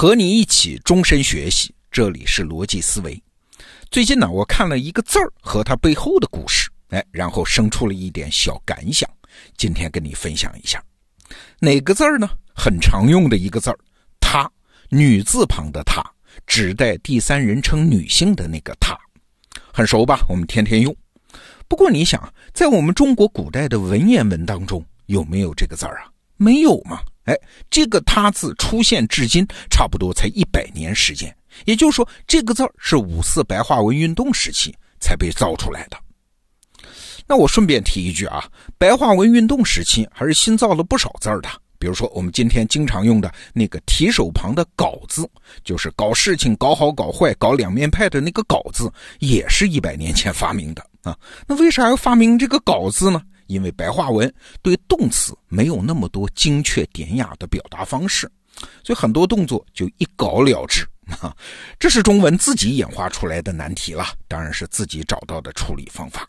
和你一起终身学习，这里是逻辑思维。最近呢，我看了一个字儿和它背后的故事，哎，然后生出了一点小感想，今天跟你分享一下。哪个字儿呢？很常用的一个字儿，她，女字旁的她，指代第三人称女性的那个她，很熟吧？我们天天用。不过你想，在我们中国古代的文言文当中，有没有这个字儿啊？没有嘛？哎，这个“他”字出现至今差不多才一百年时间，也就是说，这个字儿是五四白话文运动时期才被造出来的。那我顺便提一句啊，白话文运动时期还是新造了不少字儿的，比如说我们今天经常用的那个提手旁的“搞”字，就是搞事情、搞好、搞坏、搞两面派的那个“搞”字，也是一百年前发明的啊。那为啥要发明这个“搞”字呢？因为白话文对动词没有那么多精确典雅的表达方式，所以很多动作就一搞了之 啊。这是中文自己演化出来的难题了，当然是自己找到的处理方法。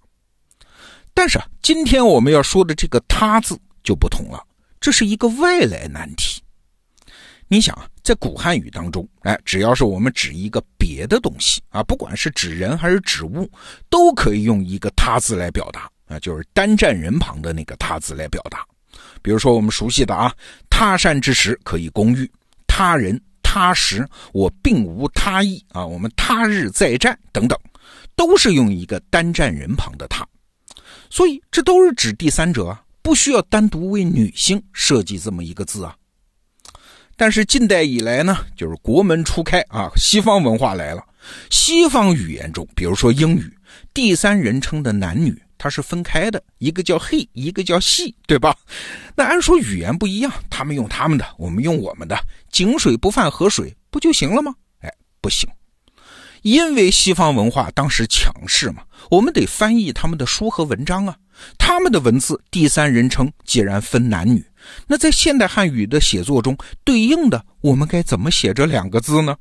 但是，今天我们要说的这个“他”字就不同了，这是一个外来难题。你想啊，在古汉语当中，哎，只要是我们指一个别的东西啊，不管是指人还是指物，都可以用一个“他”字来表达。啊，就是单站人旁的那个“他”字来表达，比如说我们熟悉的啊，“他山之石可以攻玉”，“他人”“他时”，我并无他意啊，我们他日再战等等，都是用一个单站人旁的“他”，所以这都是指第三者啊，不需要单独为女性设计这么一个字啊。但是近代以来呢，就是国门初开啊，西方文化来了，西方语言中，比如说英语，第三人称的男女。它是分开的，一个叫 he，一个叫细对吧？那按说语言不一样，他们用他们的，我们用我们的，井水不犯河水，不就行了吗？哎，不行，因为西方文化当时强势嘛，我们得翻译他们的书和文章啊。他们的文字第三人称既然分男女，那在现代汉语的写作中，对应的我们该怎么写这两个字呢？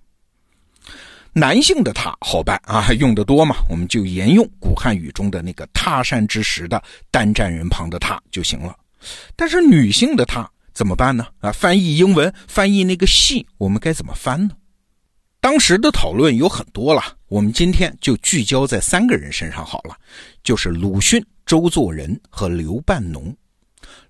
男性的他好办啊，用的多嘛，我们就沿用古汉语中的那个他山之石的单站人旁的他就行了。但是女性的她怎么办呢？啊，翻译英文，翻译那个戏，我们该怎么翻呢？当时的讨论有很多了，我们今天就聚焦在三个人身上好了，就是鲁迅、周作人和刘半农。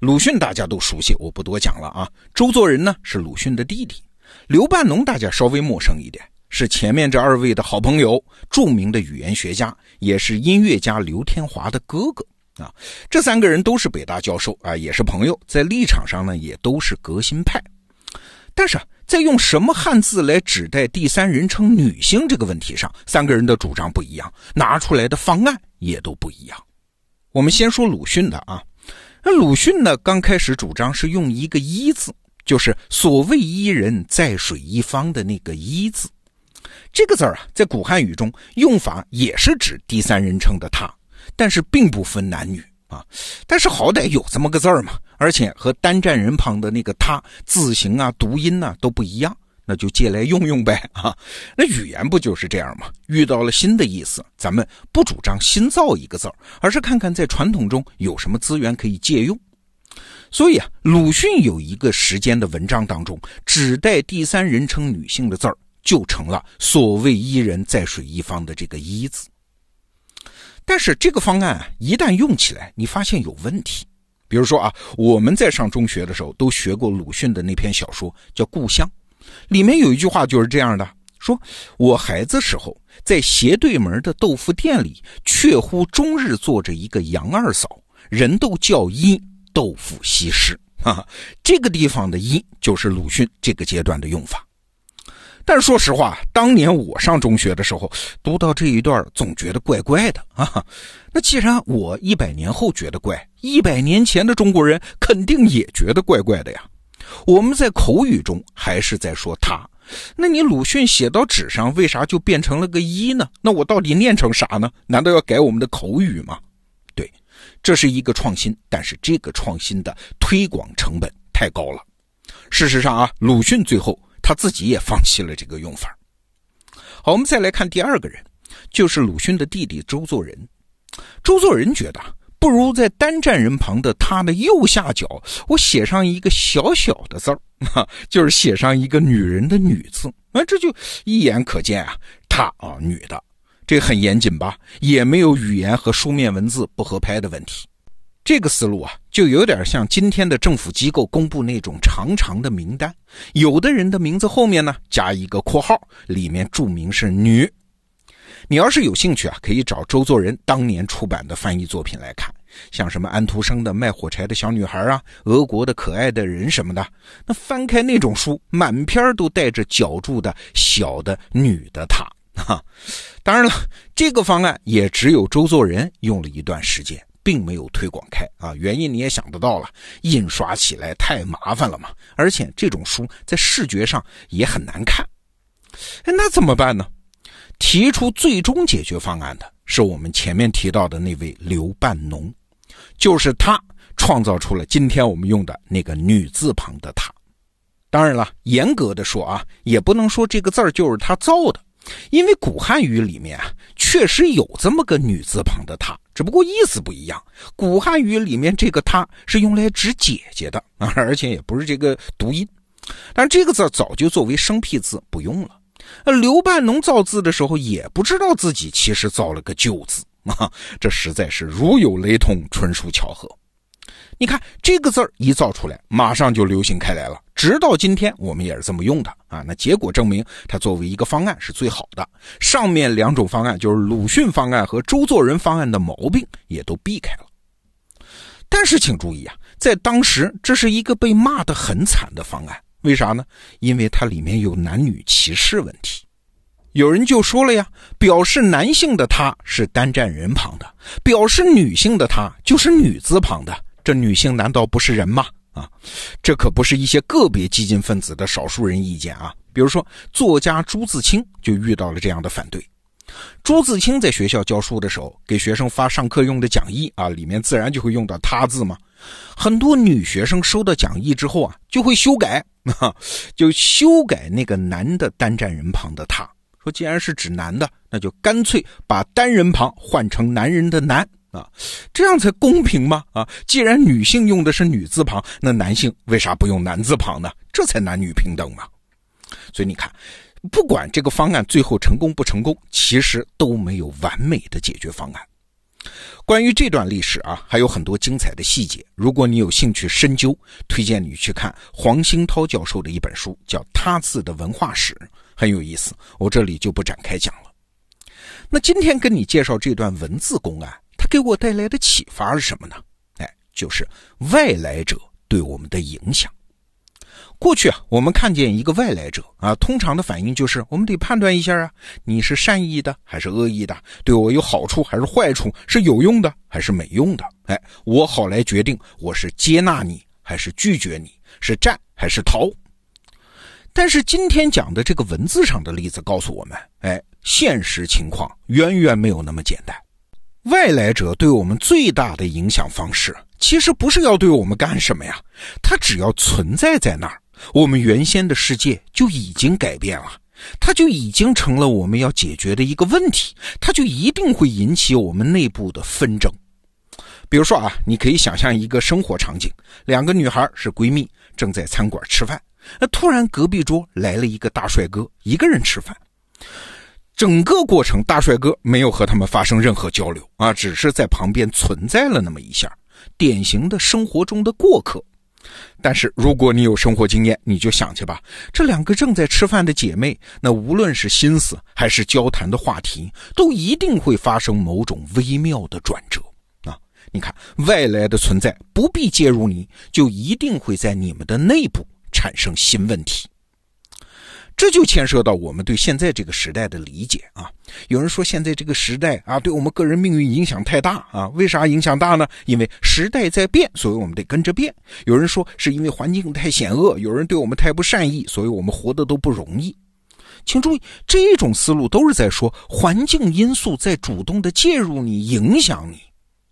鲁迅大家都熟悉，我不多讲了啊。周作人呢是鲁迅的弟弟，刘半农大家稍微陌生一点。是前面这二位的好朋友，著名的语言学家，也是音乐家刘天华的哥哥啊。这三个人都是北大教授啊，也是朋友，在立场上呢也都是革新派。但是在用什么汉字来指代第三人称女性这个问题上，三个人的主张不一样，拿出来的方案也都不一样。我们先说鲁迅的啊，那鲁迅呢刚开始主张是用一个“一”字，就是所谓“伊人，在水一方”的那个“一”字。这个字儿啊，在古汉语中用法也是指第三人称的他，但是并不分男女啊。但是好歹有这么个字儿嘛，而且和单站人旁的那个他字形啊、读音呐都不一样，那就借来用用呗啊。那语言不就是这样吗？遇到了新的意思，咱们不主张新造一个字儿，而是看看在传统中有什么资源可以借用。所以啊，鲁迅有一个时间的文章当中，指代第三人称女性的字儿。就成了所谓“一人在水一方”的这个“一”字，但是这个方案啊，一旦用起来，你发现有问题。比如说啊，我们在上中学的时候都学过鲁迅的那篇小说，叫《故乡》，里面有一句话就是这样的：说我孩子时候在斜对门的豆腐店里，确乎终日坐着一个杨二嫂，人都叫一豆腐西施啊。这个地方的“一”就是鲁迅这个阶段的用法。但是说实话，当年我上中学的时候，读到这一段，总觉得怪怪的啊。那既然我一百年后觉得怪，一百年前的中国人肯定也觉得怪怪的呀。我们在口语中还是在说他，那你鲁迅写到纸上，为啥就变成了个一呢？那我到底念成啥呢？难道要改我们的口语吗？对，这是一个创新，但是这个创新的推广成本太高了。事实上啊，鲁迅最后。他自己也放弃了这个用法。好，我们再来看第二个人，就是鲁迅的弟弟周作人。周作人觉得不如在单站人旁的“他”的右下角，我写上一个小小的字儿，就是写上一个女人的“女”字，啊，这就一眼可见啊，她啊，女的，这很严谨吧？也没有语言和书面文字不合拍的问题。这个思路啊，就有点像今天的政府机构公布那种长长的名单，有的人的名字后面呢加一个括号，里面注明是女。你要是有兴趣啊，可以找周作人当年出版的翻译作品来看，像什么安徒生的《卖火柴的小女孩》啊，俄国的可爱的人什么的。那翻开那种书，满篇都带着脚注的小的女的她哈。当然了，这个方案也只有周作人用了一段时间。并没有推广开啊，原因你也想得到了，印刷起来太麻烦了嘛，而且这种书在视觉上也很难看。哎，那怎么办呢？提出最终解决方案的是我们前面提到的那位刘半农，就是他创造出了今天我们用的那个女字旁的“他”。当然了，严格的说啊，也不能说这个字儿就是他造的。因为古汉语里面啊，确实有这么个女字旁的“她”，只不过意思不一样。古汉语里面这个“她”是用来指姐姐的啊，而且也不是这个读音。但这个字早就作为生僻字不用了。刘半农造字的时候也不知道自己其实造了个旧字啊，这实在是如有雷同，纯属巧合。你看这个字一造出来，马上就流行开来了。直到今天，我们也是这么用的啊。那结果证明，它作为一个方案是最好的。上面两种方案，就是鲁迅方案和周作人方案的毛病也都避开了。但是请注意啊，在当时这是一个被骂得很惨的方案。为啥呢？因为它里面有男女歧视问题。有人就说了呀，表示男性的他是单站人旁的，表示女性的她就是女字旁的。这女性难道不是人吗？啊，这可不是一些个别激进分子的少数人意见啊。比如说，作家朱自清就遇到了这样的反对。朱自清在学校教书的时候，给学生发上课用的讲义啊，里面自然就会用到“他”字嘛。很多女学生收到讲义之后啊，就会修改，啊，就修改那个男的单站人旁的“他”，说既然是指男的，那就干脆把单人旁换成男人的“男”。啊，这样才公平吗？啊，既然女性用的是女字旁，那男性为啥不用男字旁呢？这才男女平等嘛。所以你看，不管这个方案最后成功不成功，其实都没有完美的解决方案。关于这段历史啊，还有很多精彩的细节。如果你有兴趣深究，推荐你去看黄兴涛教授的一本书，叫《他字的文化史》，很有意思。我这里就不展开讲了。那今天跟你介绍这段文字公案。给我带来的启发是什么呢？哎，就是外来者对我们的影响。过去啊，我们看见一个外来者啊，通常的反应就是我们得判断一下啊，你是善意的还是恶意的，对我有好处还是坏处，是有用的还是没用的？哎，我好来决定我是接纳你还是拒绝你，是战还是逃。但是今天讲的这个文字上的例子告诉我们，哎，现实情况远远没有那么简单。外来者对我们最大的影响方式，其实不是要对我们干什么呀？他只要存在在那儿，我们原先的世界就已经改变了，它就已经成了我们要解决的一个问题，它就一定会引起我们内部的纷争。比如说啊，你可以想象一个生活场景：两个女孩是闺蜜，正在餐馆吃饭，那突然隔壁桌来了一个大帅哥，一个人吃饭。整个过程，大帅哥没有和他们发生任何交流啊，只是在旁边存在了那么一下，典型的生活中的过客。但是如果你有生活经验，你就想去吧，这两个正在吃饭的姐妹，那无论是心思还是交谈的话题，都一定会发生某种微妙的转折啊！你看，外来的存在不必介入，你就一定会在你们的内部产生新问题。这就牵涉到我们对现在这个时代的理解啊。有人说现在这个时代啊，对我们个人命运影响太大啊。为啥影响大呢？因为时代在变，所以我们得跟着变。有人说是因为环境太险恶，有人对我们太不善意，所以我们活得都不容易。请注意，这种思路都是在说环境因素在主动的介入你、影响你。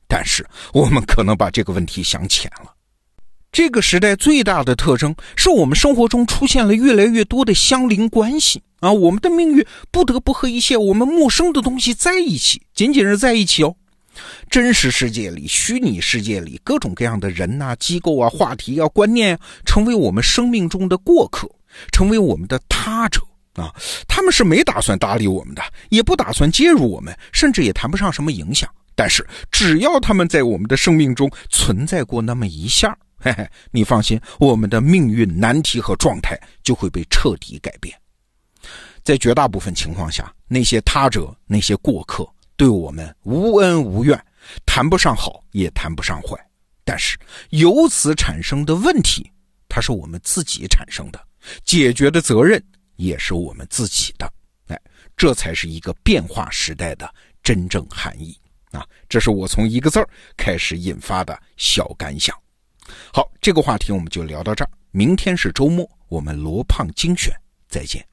但是我们可能把这个问题想浅了。这个时代最大的特征是我们生活中出现了越来越多的相邻关系啊，我们的命运不得不和一些我们陌生的东西在一起，仅仅是在一起哦。真实世界里、虚拟世界里，各种各样的人呐、机构啊、话题啊、观念，啊成为我们生命中的过客，成为我们的他者啊。他们是没打算搭理我们的，也不打算介入我们，甚至也谈不上什么影响。但是，只要他们在我们的生命中存在过那么一下，嘿嘿，你放心，我们的命运难题和状态就会被彻底改变。在绝大部分情况下，那些他者、那些过客。对我们无恩无怨，谈不上好，也谈不上坏。但是由此产生的问题，它是我们自己产生的，解决的责任也是我们自己的。哎，这才是一个变化时代的真正含义啊！这是我从一个字儿开始引发的小感想。好，这个话题我们就聊到这儿。明天是周末，我们罗胖精选再见。